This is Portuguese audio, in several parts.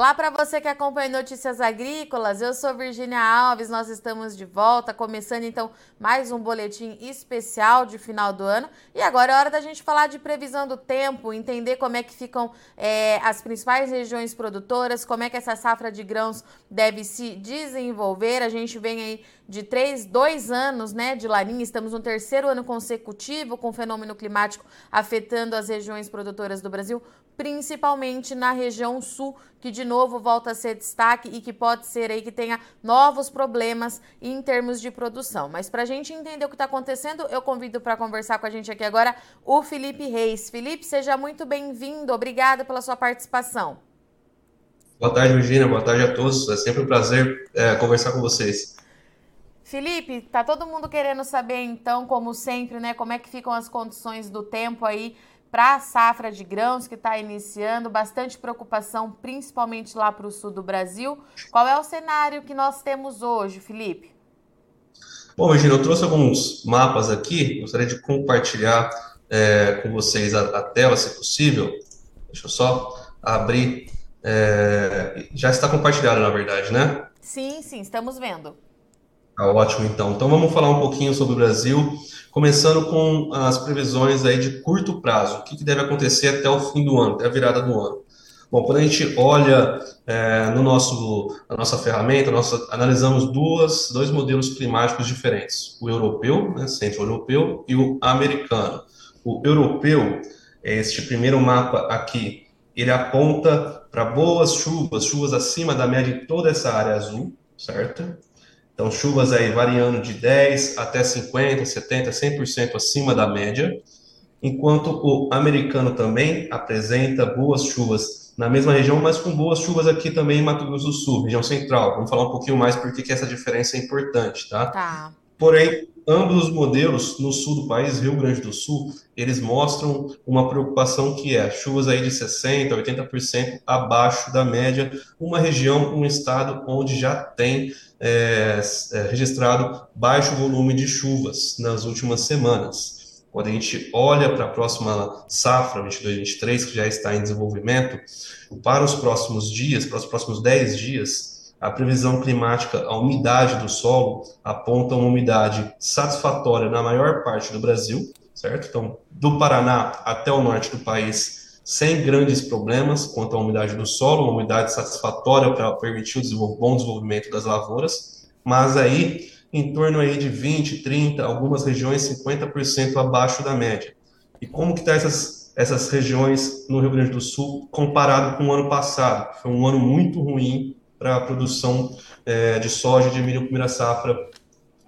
Olá para você que acompanha Notícias Agrícolas. Eu sou Virginia Alves. Nós estamos de volta, começando então mais um boletim especial de final do ano. E agora é hora da gente falar de previsão do tempo, entender como é que ficam é, as principais regiões produtoras, como é que essa safra de grãos deve se desenvolver. A gente vem aí de três, dois anos, né, de laninha. Estamos no terceiro ano consecutivo com o fenômeno climático afetando as regiões produtoras do Brasil principalmente na região sul, que de novo volta a ser destaque e que pode ser aí que tenha novos problemas em termos de produção. Mas para a gente entender o que está acontecendo, eu convido para conversar com a gente aqui agora o Felipe Reis. Felipe, seja muito bem-vindo. Obrigada pela sua participação. Boa tarde, Virginia. Boa tarde a todos. É sempre um prazer é, conversar com vocês. Felipe, tá todo mundo querendo saber então, como sempre, né, como é que ficam as condições do tempo aí para a safra de grãos que está iniciando, bastante preocupação, principalmente lá para o sul do Brasil. Qual é o cenário que nós temos hoje, Felipe? Bom, Regina, eu trouxe alguns mapas aqui, gostaria de compartilhar é, com vocês a, a, tela, se possível. Deixa eu só abrir. É, já está compartilhado, na verdade, né? Sim, sim, estamos vendo. Tá ótimo, então. Então vamos falar um pouquinho sobre o Brasil, começando com as previsões aí de curto prazo. O que, que deve acontecer até o fim do ano, até a virada do ano. Bom, quando a gente olha é, no nosso, a nossa ferramenta, nossa, analisamos duas, dois modelos climáticos diferentes: o europeu, né, centro-europeu, e o americano. O europeu, é este primeiro mapa aqui, ele aponta para boas chuvas, chuvas acima da média em toda essa área azul, certo? Então, chuvas aí variando de 10 até 50, 70, 100% acima da média, enquanto o americano também apresenta boas chuvas na mesma região, mas com boas chuvas aqui também em Mato Grosso do Sul, região central. Vamos falar um pouquinho mais porque que essa diferença é importante, tá? Tá. Porém, ambos os modelos no sul do país, Rio Grande do Sul, eles mostram uma preocupação que é chuvas aí de 60%, 80% abaixo da média, uma região, um estado onde já tem é, é, registrado baixo volume de chuvas nas últimas semanas. Quando a gente olha para a próxima safra, 22-23, que já está em desenvolvimento, para os próximos dias, para os próximos 10 dias, a previsão climática, a umidade do solo, aponta uma umidade satisfatória na maior parte do Brasil, certo? Então, do Paraná até o norte do país, sem grandes problemas quanto à umidade do solo, uma umidade satisfatória para permitir o bom desenvolvimento das lavouras, mas aí em torno aí de 20, 30, algumas regiões 50% abaixo da média. E como que está essas, essas regiões no Rio Grande do Sul comparado com o ano passado? Foi um ano muito ruim para a produção é, de soja de milho primeira safra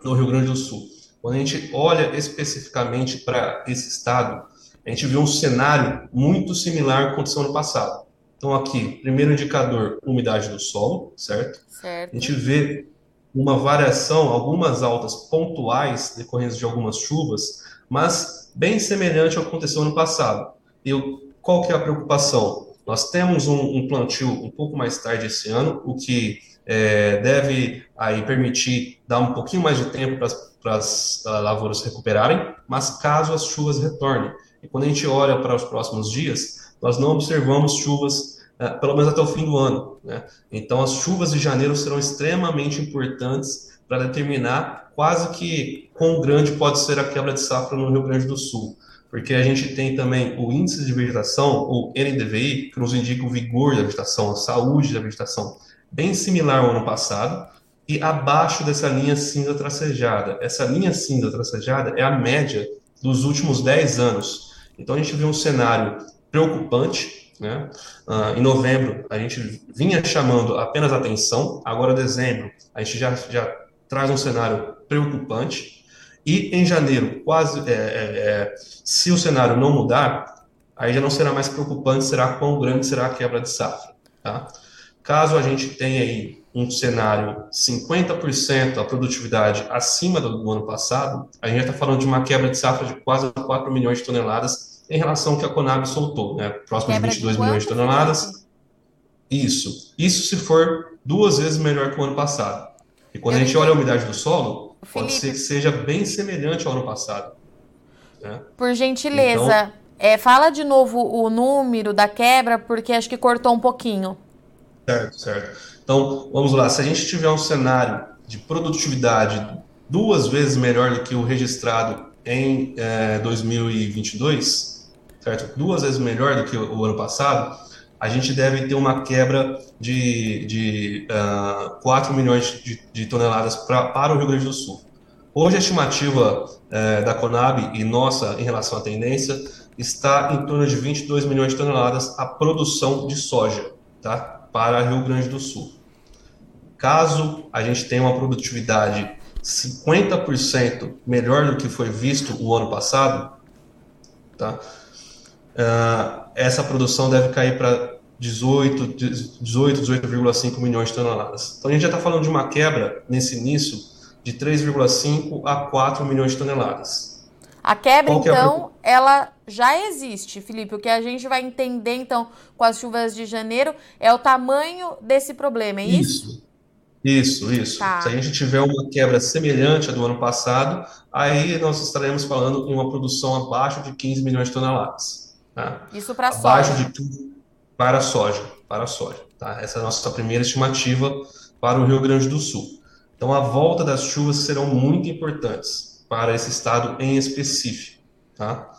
no Rio Grande do Sul. Quando a gente olha especificamente para esse estado, a gente viu um cenário muito similar ao que aconteceu no passado. Então, aqui, primeiro indicador, umidade do solo, certo? certo. A gente vê uma variação, algumas altas pontuais decorrentes de algumas chuvas, mas bem semelhante ao que aconteceu no passado. E qual que é a preocupação? Nós temos um, um plantio um pouco mais tarde esse ano, o que é, deve aí permitir dar um pouquinho mais de tempo para as lavouras recuperarem, mas caso as chuvas retornem. E quando a gente olha para os próximos dias, nós não observamos chuvas é, pelo menos até o fim do ano. Né? Então, as chuvas de janeiro serão extremamente importantes para determinar quase que quão grande pode ser a quebra de safra no Rio Grande do Sul porque a gente tem também o índice de vegetação, o NDVI, que nos indica o vigor da vegetação, a saúde da vegetação, bem similar ao ano passado, e abaixo dessa linha cinza tracejada. Essa linha cinza tracejada é a média dos últimos 10 anos. Então a gente vê um cenário preocupante. Né? Uh, em novembro, a gente vinha chamando apenas atenção, agora dezembro, a gente já, já traz um cenário preocupante. E em janeiro, quase, é, é, é, se o cenário não mudar, aí já não será mais preocupante, será quão grande será a quebra de safra. Tá? Caso a gente tenha aí um cenário 50% a produtividade acima do, ano passado, a gente está falando de uma quebra de safra de quase 4 milhões de toneladas em relação ao que a Conab soltou, né? próximo quebra de 22 de milhões de toneladas. Isso. Isso se for duas vezes melhor que o ano passado. E quando a gente olha a umidade do solo, Felipe, pode ser que seja bem semelhante ao ano passado. Né? Por gentileza, então, é, fala de novo o número da quebra, porque acho que cortou um pouquinho. Certo, certo. Então, vamos lá. Se a gente tiver um cenário de produtividade duas vezes melhor do que o registrado em é, 2022, certo? Duas vezes melhor do que o, o, ano passado, a gente deve ter uma quebra de, de uh, 4 milhões de, de toneladas pra, para o Rio Grande do Sul. Hoje a estimativa uh, da Conab e nossa em relação à tendência está em torno de 22 milhões de toneladas a produção de soja, tá? Para Rio Grande do Sul. Caso a gente tenha uma produtividade 50% melhor do que foi visto o ano passado, tá? Uh, essa produção deve cair para 18, 18, 18,5 milhões de toneladas. Então a gente já está falando de uma quebra nesse início de 3,5 a 4 milhões de toneladas. A quebra, então, é a... ela já existe, Felipe. O que a gente vai entender, então, com as chuvas de janeiro é o tamanho desse problema, é isso? Isso. Isso, isso. Tá. Se a gente tiver uma quebra semelhante à do ano passado, aí nós estaremos falando em uma produção abaixo de 15 milhões de toneladas. Tá? Isso para soja. Abaixo de para soja, para soja. Tá? Essa é a nossa primeira estimativa para o Rio Grande do Sul. Então, a volta das chuvas serão muito importantes para esse estado em específico. Tá?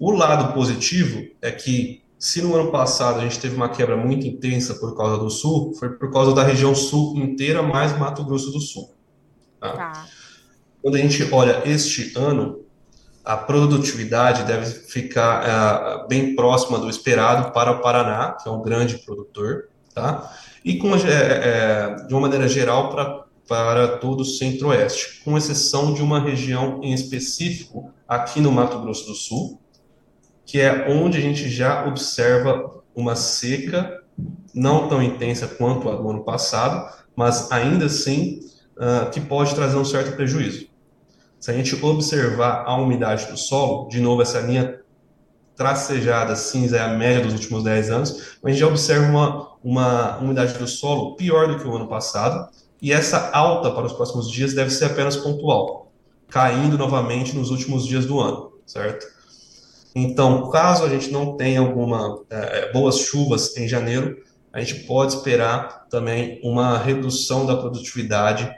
O lado positivo é que se no ano passado a gente teve uma quebra muito intensa por causa do sul, foi por causa da região sul inteira, mais Mato Grosso do Sul. Tá? Tá. Quando a gente olha este ano, a produtividade deve ficar é, bem próxima do esperado para o Paraná, que é um grande produtor, tá? e com, é, é, de uma maneira geral para, para todo o centro-oeste, com exceção de uma região em específico aqui no Mato Grosso do Sul, que é onde a gente já observa uma seca não tão intensa quanto a do ano passado, mas ainda assim uh, que pode trazer um certo prejuízo. Se a gente observar a umidade do solo, de novo, essa linha tracejada cinza é a média dos últimos 10 anos, a gente já observa uma, uma umidade do solo pior do que o ano passado, e essa alta para os próximos dias deve ser apenas pontual, caindo novamente nos últimos dias do ano, certo? Então, caso a gente não tenha alguma é, é, boas chuvas em janeiro, a gente pode esperar também uma redução da produtividade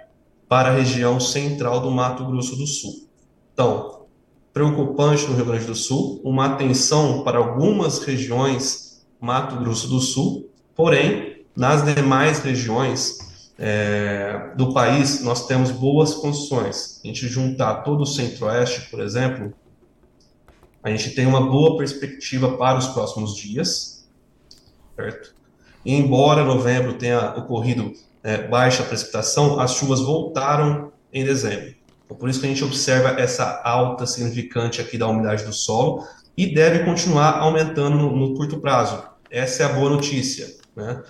para a região central do Mato Grosso do Sul. Então, preocupante no Rio Grande do Sul, uma atenção para algumas regiões Mato Grosso do Sul, porém, nas demais regiões é, do país, nós temos boas condições. A gente juntar todo o centro-oeste, por exemplo, a gente tem uma boa perspectiva para os próximos dias, certo? Embora novembro tenha ocorrido é, baixa precipitação, as chuvas voltaram em dezembro. Então, por isso que a gente observa essa alta significante aqui da umidade do solo e deve continuar aumentando no, no curto prazo. Essa é a boa notícia, né?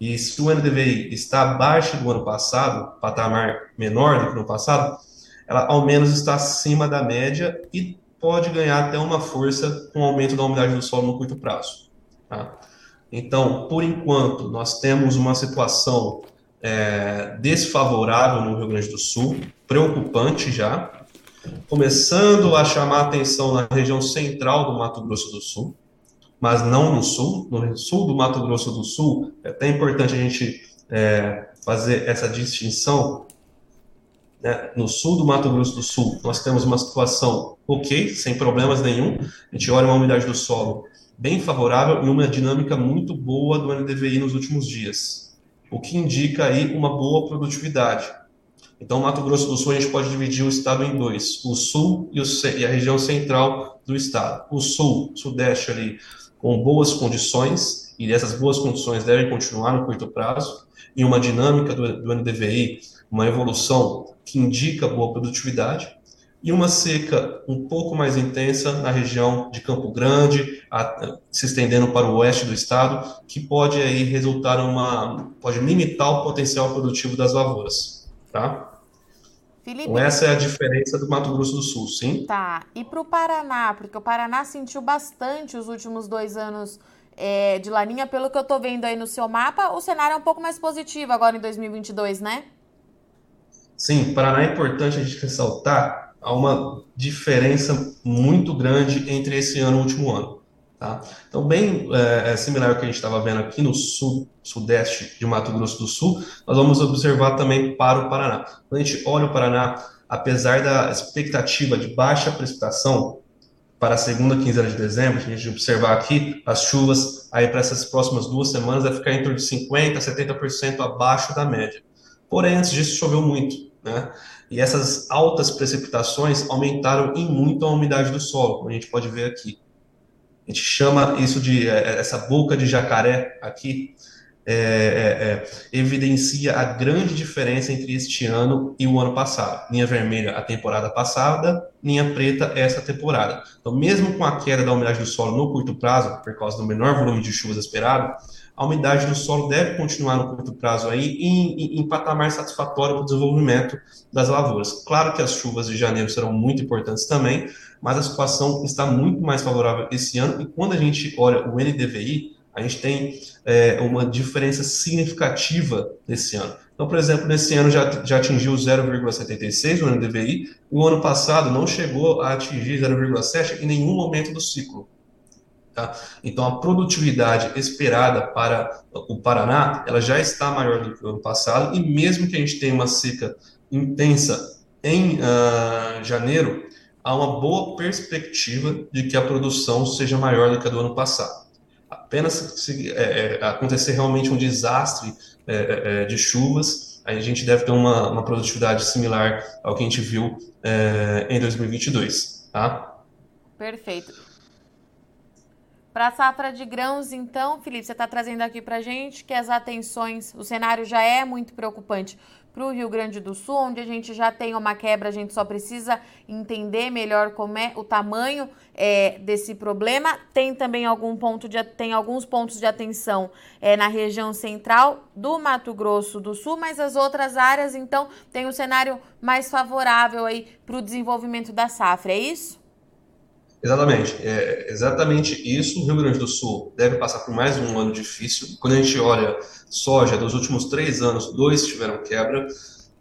E se o NDVI está abaixo do ano passado, patamar menor do que no passado, ela ao menos está acima da média e pode ganhar até uma força com o aumento da umidade do solo no curto prazo. Tá? Então, por enquanto, nós temos uma situação é, desfavorável no Rio Grande do Sul, preocupante já, começando a chamar atenção na região central do Mato Grosso do Sul, mas não no sul. No sul do Mato Grosso do Sul, é até importante a gente é, fazer essa distinção, né, no sul do Mato Grosso do Sul, nós temos uma situação ok, sem problemas nenhum. A gente olha uma umidade do solo bem favorável e uma dinâmica muito boa do NDVI nos últimos dias, o que indica aí uma boa produtividade. Então, Mato Grosso do Sul, a gente pode dividir o estado em dois: o sul e, o, e a região central do estado. O sul, sudeste ali, com boas condições, e essas boas condições devem continuar no curto prazo, e uma dinâmica do, do NDVI, uma evolução que indica boa produtividade, e uma seca um pouco mais intensa na região de Campo Grande, a, se estendendo para o oeste do estado, que pode aí resultar uma pode limitar o potencial produtivo das lavouras, tá? Felipe, então essa é a diferença do Mato Grosso do Sul, sim? Tá. E para o Paraná, porque o Paraná sentiu bastante os últimos dois anos é, de laninha, pelo que eu estou vendo aí no seu mapa, o cenário é um pouco mais positivo agora em 2022, né? Sim, Paraná é importante a gente ressaltar há uma diferença muito grande entre esse ano e o último ano. Tá? Então, bem é, é similar ao que a gente estava vendo aqui no sul, sudeste de Mato Grosso do Sul, nós vamos observar também para o Paraná. Quando a gente olha o Paraná, apesar da expectativa de baixa precipitação para a segunda quinzena de dezembro, a gente observar aqui as chuvas aí para essas próximas duas semanas vai ficar em torno de 50% a 70% abaixo da média. Porém, antes disso choveu muito, né? E essas altas precipitações aumentaram em muito a umidade do solo, como a gente pode ver aqui. A gente chama isso de é, é, essa boca de jacaré aqui, é, é, é, evidencia a grande diferença entre este ano e o ano passado. Linha vermelha, a temporada passada, linha preta, essa temporada. Então, mesmo com a queda da umidade do solo no curto prazo, por causa do menor volume de chuvas esperado, a umidade do solo deve continuar no curto prazo aí em, em, em patamar satisfatório para o desenvolvimento das lavouras. Claro que as chuvas de janeiro serão muito importantes também, mas a situação está muito mais favorável esse ano. E quando a gente olha o NDVI, a gente tem é, uma diferença significativa nesse ano. Então, por exemplo, nesse ano já, já atingiu 0,76 o NDVI, o ano passado não chegou a atingir 0,7 em nenhum momento do ciclo. Tá? Então, a produtividade esperada para o Paraná, ela já está maior do que o ano passado, e mesmo que a gente tenha uma seca intensa em uh, janeiro, há uma boa perspectiva de que a produção seja maior do que a do ano passado. Apenas se é, é acontecer realmente um desastre é, é, é, de chuvas, a gente deve ter uma, uma, produtividade similar ao que a gente viu é, em 2022, tá? Perfeito. Para a safra de grãos, então, Felipe, você está trazendo aqui para a gente que as atenções, o cenário já é muito preocupante para o Rio Grande do Sul, onde a gente já tem uma quebra, a gente só precisa entender melhor como é o tamanho é, desse problema. Tem também algum ponto de, tem alguns pontos de atenção é, na região central do Mato Grosso do Sul, mas as outras áreas, então, tem um cenário mais favorável aí para o desenvolvimento da safra, é isso? Exatamente, é exatamente isso. O Rio Grande do Sul deve passar por mais um ano difícil. Quando a gente olha soja, dos últimos três anos, dois tiveram quebra.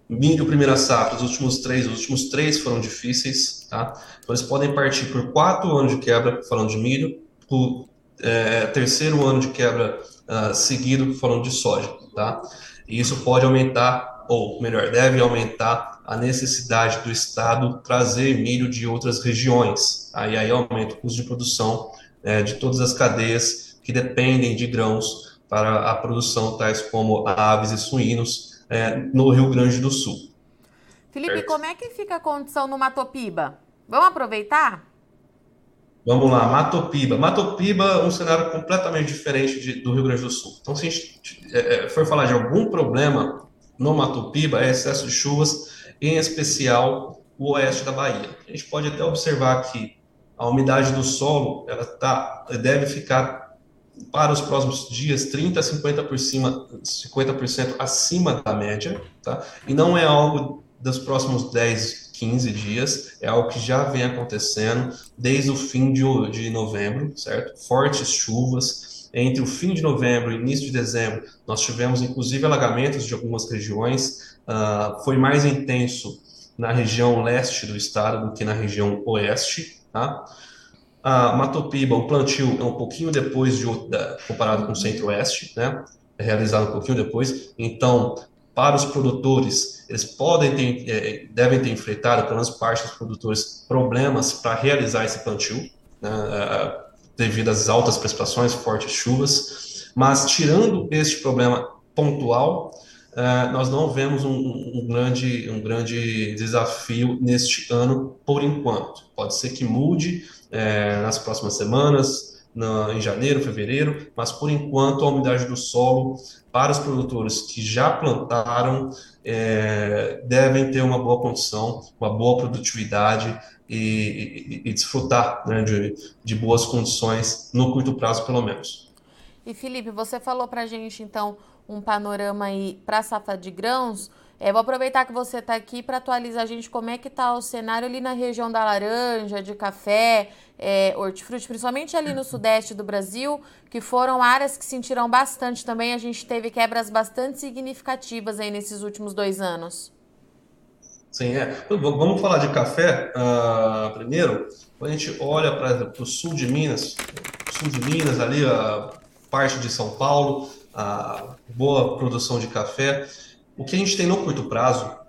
Milho, primeira safra, dos últimos três, os últimos três foram difíceis, tá? Então eles podem partir por quatro anos de quebra, falando de milho, o é, terceiro ano de quebra uh, seguido, falando de soja, tá? E isso pode aumentar, ou melhor, deve aumentar a necessidade do Estado trazer milho de outras regiões. Aí, aí aumenta o custo de produção é, de todas as cadeias que dependem de grãos para a produção, tais como aves e suínos, é, no Rio Grande do Sul. Felipe, certo? como é que fica a condição no Matopiba? Vamos aproveitar? Vamos lá, Matopiba. Matopiba, um cenário completamente diferente de, do Rio Grande do Sul. Então, se a gente é, é for falar de algum problema no Matopiba, é excesso de chuvas em especial o oeste da Bahia. A gente pode até observar que a umidade do solo ela tá, deve ficar para os próximos dias 30 a 50 por cima, 50% acima da média, tá? E não é algo dos próximos 10, 15 dias, é algo que já vem acontecendo desde o fim de, de novembro, certo? Fortes chuvas, entre o fim de novembro e início de dezembro, nós tivemos inclusive alagamentos de algumas regiões, uh, foi mais intenso na região leste do estado do que na região oeste. Tá? A Matopiba, o plantio é um pouquinho depois de, da, comparado com o centro-oeste, né? é realizado um pouquinho depois. Então, para os produtores, eles podem ter, é, devem ter enfrentado, pelo menos parte dos produtores, problemas para realizar esse plantio, né? Devido às altas precipitações, fortes chuvas. Mas, tirando este problema pontual, uh, nós não vemos um, um, grande, um grande desafio neste ano, por enquanto. Pode ser que mude uh, nas próximas semanas, na, em janeiro, fevereiro, mas por enquanto a umidade do solo para os produtores que já plantaram é, devem ter uma boa condição, uma boa produtividade e, e, e desfrutar né, de, de boas condições no curto prazo, pelo menos. E Felipe, você falou para gente então um panorama aí para a safra de grãos. É, vou aproveitar que você está aqui para atualizar a gente como é que está o cenário ali na região da laranja, de café, é, hortifruti, principalmente ali no sudeste do Brasil, que foram áreas que sentiram bastante também. A gente teve quebras bastante significativas aí nesses últimos dois anos. Sim, é. Vamos falar de café uh, primeiro. Quando a gente olha para o sul de Minas, sul de Minas, ali a parte de São Paulo, a boa produção de café. O que a gente tem no curto prazo,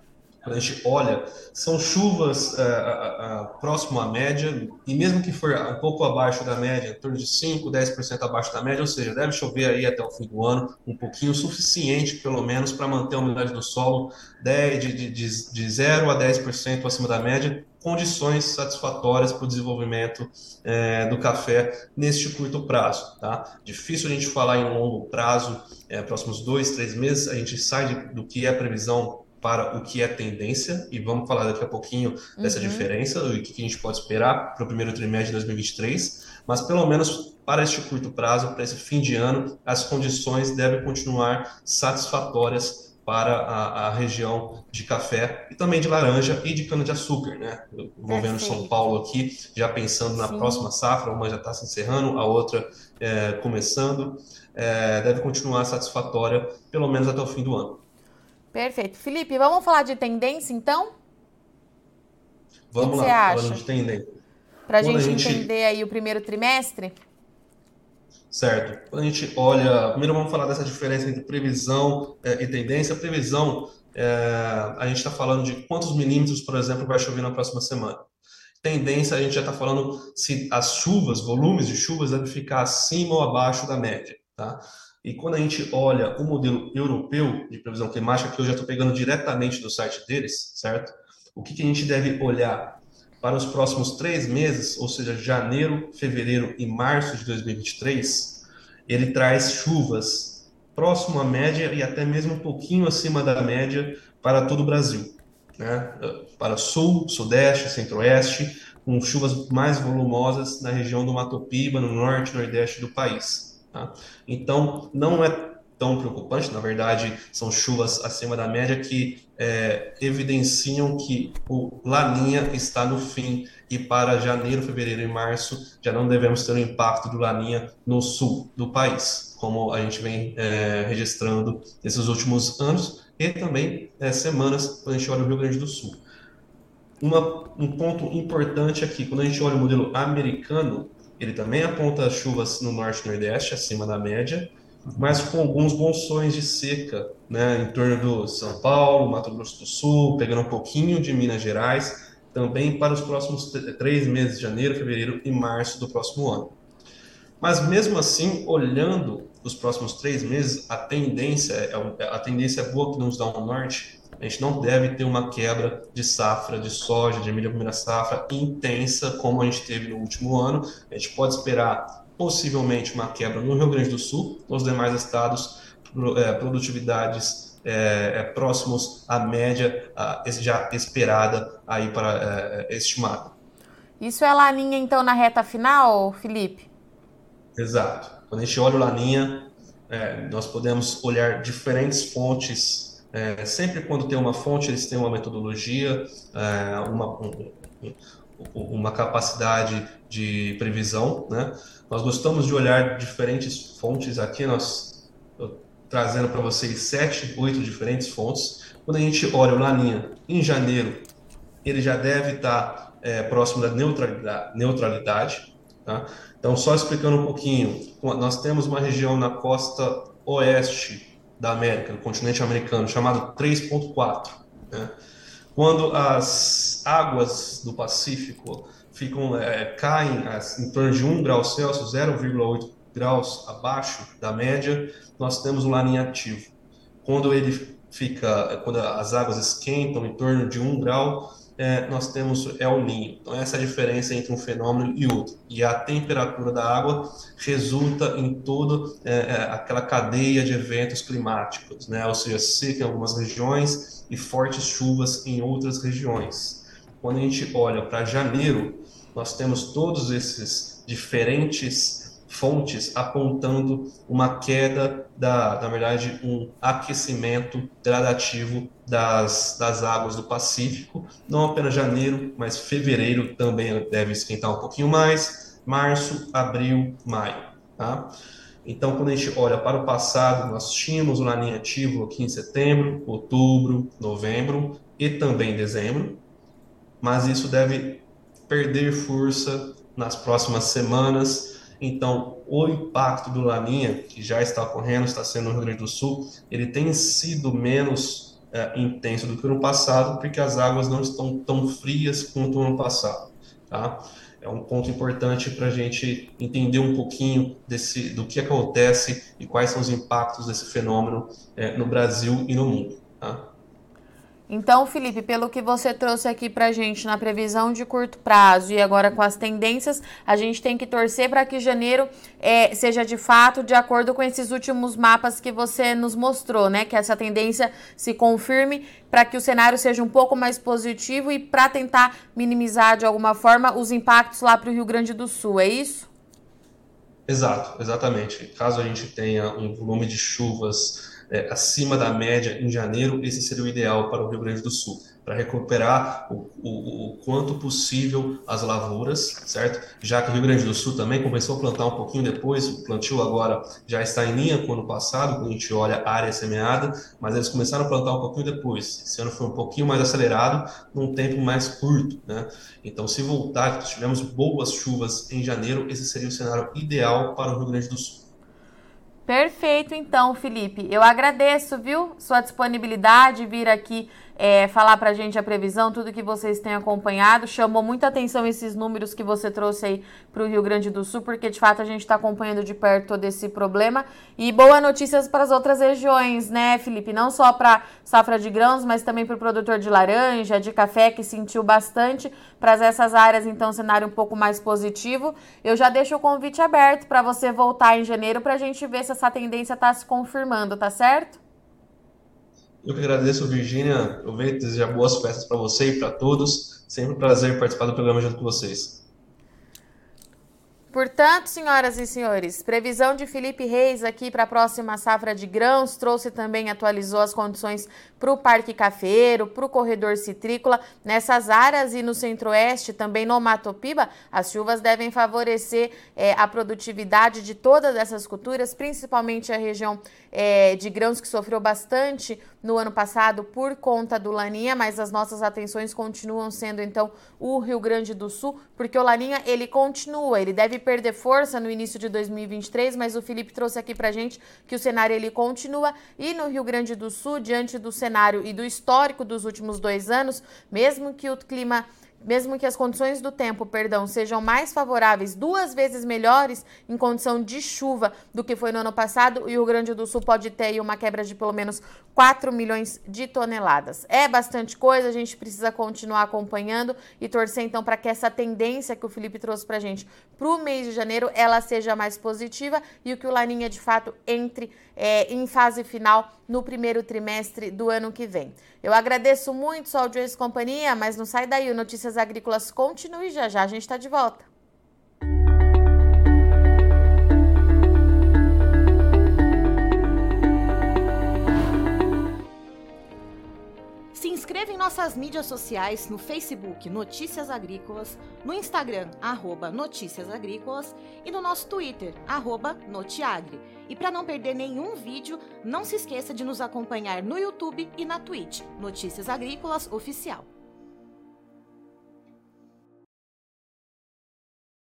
quando a gente olha, são chuvas é, próximo à média, e mesmo que for um pouco abaixo da média, em torno de 5, 10% abaixo da média, ou seja, deve chover aí até o fim do ano, um pouquinho, suficiente pelo menos para manter a umidade do solo 10, de, de, de 0 a 10% acima da média, condições satisfatórias para o desenvolvimento é, do café neste curto prazo. Tá? Difícil a gente falar em longo prazo, é, próximos dois, três meses, a gente sai de, do que é previsão para o que é tendência, e vamos falar daqui a pouquinho dessa uhum. diferença, o que a gente pode esperar para o primeiro trimestre de 2023, mas pelo menos para este curto prazo, para esse fim de ano, as condições devem continuar satisfatórias para a, a, região de café e também de laranja e de cana-de-açúcar, né? Envolvendo São Paulo aqui, já pensando na Sim. próxima safra, uma já está se encerrando, a outra é, começando, é, deve continuar satisfatória, pelo menos até o fim do ano. Perfeito. Felipe, vamos falar de tendência então? Vamos que lá, falando de tendência. Para a gente entender aí o primeiro trimestre? Certo. Quando a gente olha, primeiro vamos falar dessa diferença entre previsão é, e tendência. Previsão, é, a gente está falando de quantos milímetros, por exemplo, vai chover na próxima semana. Tendência, a gente já está falando se as chuvas, volumes de chuvas, devem ficar acima ou abaixo da média. Tá? E quando a gente olha o modelo europeu de previsão climática, que eu já estou pegando diretamente do site deles, certo? O que, que a gente deve olhar? para os próximos três meses, ou seja, janeiro, fevereiro e março de 2023, ele traz chuvas próximo à média e até mesmo um pouquinho acima da média para todo o Brasil. Né? Para sul, sudeste, centro-oeste, com chuvas mais volumosas na região do Mato Piba, no norte e nordeste do país. Tá? Então, não é tão preocupante, na verdade, são chuvas acima da média que é, evidenciam que o Laninha está no fim e para janeiro, fevereiro e março já não devemos ter o impacto do Laninha no sul do país, como a gente vem é, registrando nesses últimos anos e também é, semanas quando a gente olha o Rio Grande do Sul. Uma, um ponto importante aqui, quando a gente olha o modelo americano, ele também aponta chuvas no norte e nordeste acima da média, mas com alguns bolsões de seca, né, em torno do São Paulo, Mato Grosso do Sul, pegando um pouquinho de Minas Gerais, também para os próximos três meses, janeiro, fevereiro e março do próximo ano. Mas mesmo assim, olhando os próximos três meses, a tendência é a tendência é boa que nos dá um norte. A gente não deve ter uma quebra de safra de soja, de milho primeira safra intensa como a gente teve no último ano. A gente pode esperar possivelmente uma quebra no Rio Grande do Sul, nos demais estados, é, produtividades é, é, próximos à média já esperada aí para é, estimada. Isso é Laninha, então, na reta final, Felipe? Exato. Quando a gente olha o Laninha, é, nós podemos olhar diferentes fontes. É, sempre quando tem uma fonte, eles têm uma metodologia, é, uma, um, uma capacidade de previsão, né? Nós gostamos de olhar diferentes fontes aqui, nós trazendo para vocês sete, oito diferentes fontes. Quando a gente olha o Laninha em janeiro, ele já deve estar é, próximo da neutralidade, neutralidade tá? Então, só explicando um pouquinho, nós temos uma região na costa oeste da América, no continente americano, chamado 3.4, né? Quando as águas do Pacífico ficam, é, caem em torno de 1 grau Celsius, 0,8 graus abaixo da média, nós temos um laninha ativo. Quando ele fica, quando as águas esquentam em torno de 1 grau, é, nós temos El Ninho. Então, essa é a diferença entre um fenômeno e outro. E a temperatura da água resulta em toda é, é aquela cadeia de eventos climáticos, né? ou seja, seca em algumas regiões e fortes chuvas em outras regiões. Quando a gente olha para janeiro, nós temos todos esses diferentes fontes apontando uma queda da, na verdade, um aquecimento gradativo das, das águas do Pacífico, não apenas janeiro, mas fevereiro também deve esquentar um pouquinho mais, março, abril, maio, tá? Então, quando a gente olha para o passado, nós tínhamos o laninha ativo aqui em setembro, outubro, novembro e também dezembro, mas isso deve perder força nas próximas semanas Então, o impacto do Laninha, que já está ocorrendo, está sendo no Rio Grande do Sul, ele tem sido menos é, intenso do que no passado, porque as águas não estão tão frias quanto no ano passado. Tá? É um ponto importante para a gente entender um pouquinho desse, do que acontece e quais são os impactos desse fenômeno é, no Brasil e no mundo. Tá? Então, Felipe, pelo que você trouxe aqui para gente na previsão de curto prazo e agora com as tendências, a gente tem que torcer para que janeiro é, seja de fato de acordo com esses últimos mapas que você nos mostrou, né? Que essa tendência se confirme para que o cenário seja um pouco mais positivo e para tentar minimizar de alguma forma os impactos lá para o Rio Grande do Sul, é isso? Exato, exatamente. Caso a gente tenha um volume de chuvas é, acima da média em janeiro, esse seria o ideal para o Rio Grande do Sul, para recuperar o, o, o, quanto possível as lavouras, certo? Já que o Rio Grande do Sul também começou a plantar um pouquinho depois, o plantio agora já está em linha com o ano passado, quando a gente olha a área semeada, mas eles começaram a plantar um pouquinho depois. Esse ano foi um pouquinho mais acelerado, num tempo mais curto, né? Então, se voltar, tivermos boas chuvas em janeiro, esse seria o cenário ideal para o Rio Grande do Sul. Perfeito, então, Felipe. Eu agradeço, viu, sua disponibilidade, vir aqui é, falar para a gente a previsão, tudo que vocês têm acompanhado. Chamou muita atenção esses números que você trouxe aí para o Rio Grande do Sul, porque de fato a gente está acompanhando de perto todo esse problema. E boas notícias para as outras regiões, né, Felipe? Não só para safra de grãos, mas também para o produtor de laranja, de café, que sentiu bastante. Para essas áreas, então, cenário um pouco mais positivo. Eu já deixo o convite aberto para você voltar em janeiro para a gente ver se essa tendência está se confirmando, tá certo? Eu que agradeço, Virgínia. Aproveito e desejar boas festas para você e para todos. Sempre um prazer participar do programa junto com vocês. Portanto, senhoras e senhores, previsão de Felipe Reis aqui para a próxima safra de grãos, trouxe também, atualizou as condições para o Parque Cafeiro, para o corredor citrícola. Nessas áreas e no centro-oeste, também no Mato Piba, as chuvas devem favorecer é, a produtividade de todas essas culturas, principalmente a região é, de grãos que sofreu bastante no ano passado por conta do Laninha, mas as nossas atenções continuam sendo então o Rio Grande do Sul, porque o Laninha ele continua, ele deve perder força no início de 2023, mas o Felipe trouxe aqui pra gente que o cenário ele continua. E no Rio Grande do Sul, diante do cenário e do histórico dos últimos dois anos, mesmo que o clima mesmo que as condições do tempo, perdão, sejam mais favoráveis, duas vezes melhores em condição de chuva do que foi no ano passado, e o Grande do Sul pode ter uma quebra de pelo menos 4 milhões de toneladas. É bastante coisa, a gente precisa continuar acompanhando e torcer então para que essa tendência que o Felipe trouxe para a gente para o mês de janeiro, ela seja mais positiva e o que o Laninha de fato entre é, em fase final no primeiro trimestre do ano que vem. Eu agradeço muito sua audiência e companhia, mas não sai daí, o Notícias Agrícolas continue já já, a gente está de volta. Se inscreva em nossas mídias sociais no Facebook Notícias Agrícolas, no Instagram arroba Notícias Agrícolas e no nosso Twitter arroba Notiagre. E para não perder nenhum vídeo, não se esqueça de nos acompanhar no YouTube e na Twitch Notícias Agrícolas Oficial.